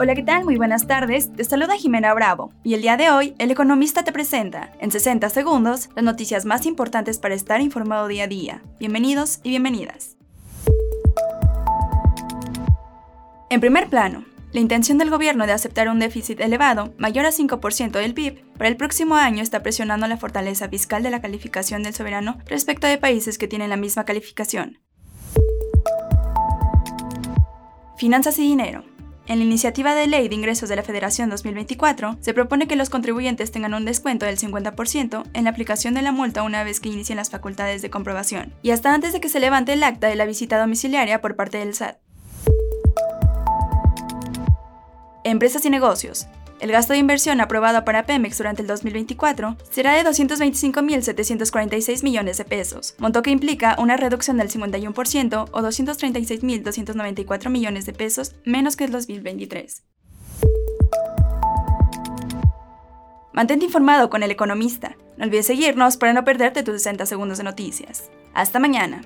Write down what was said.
Hola, ¿qué tal? Muy buenas tardes. Te saluda Jimena Bravo y el día de hoy El Economista te presenta, en 60 segundos, las noticias más importantes para estar informado día a día. Bienvenidos y bienvenidas. En primer plano, la intención del gobierno de aceptar un déficit elevado, mayor a 5% del PIB, para el próximo año está presionando la fortaleza fiscal de la calificación del soberano respecto de países que tienen la misma calificación. Finanzas y dinero. En la iniciativa de ley de ingresos de la Federación 2024, se propone que los contribuyentes tengan un descuento del 50% en la aplicación de la multa una vez que inicien las facultades de comprobación, y hasta antes de que se levante el acta de la visita domiciliaria por parte del SAT. Empresas y negocios. El gasto de inversión aprobado para Pemex durante el 2024 será de 225.746 millones de pesos, monto que implica una reducción del 51% o 236.294 millones de pesos menos que el 2023. Mantente informado con el economista. No olvides seguirnos para no perderte tus 60 segundos de noticias. Hasta mañana.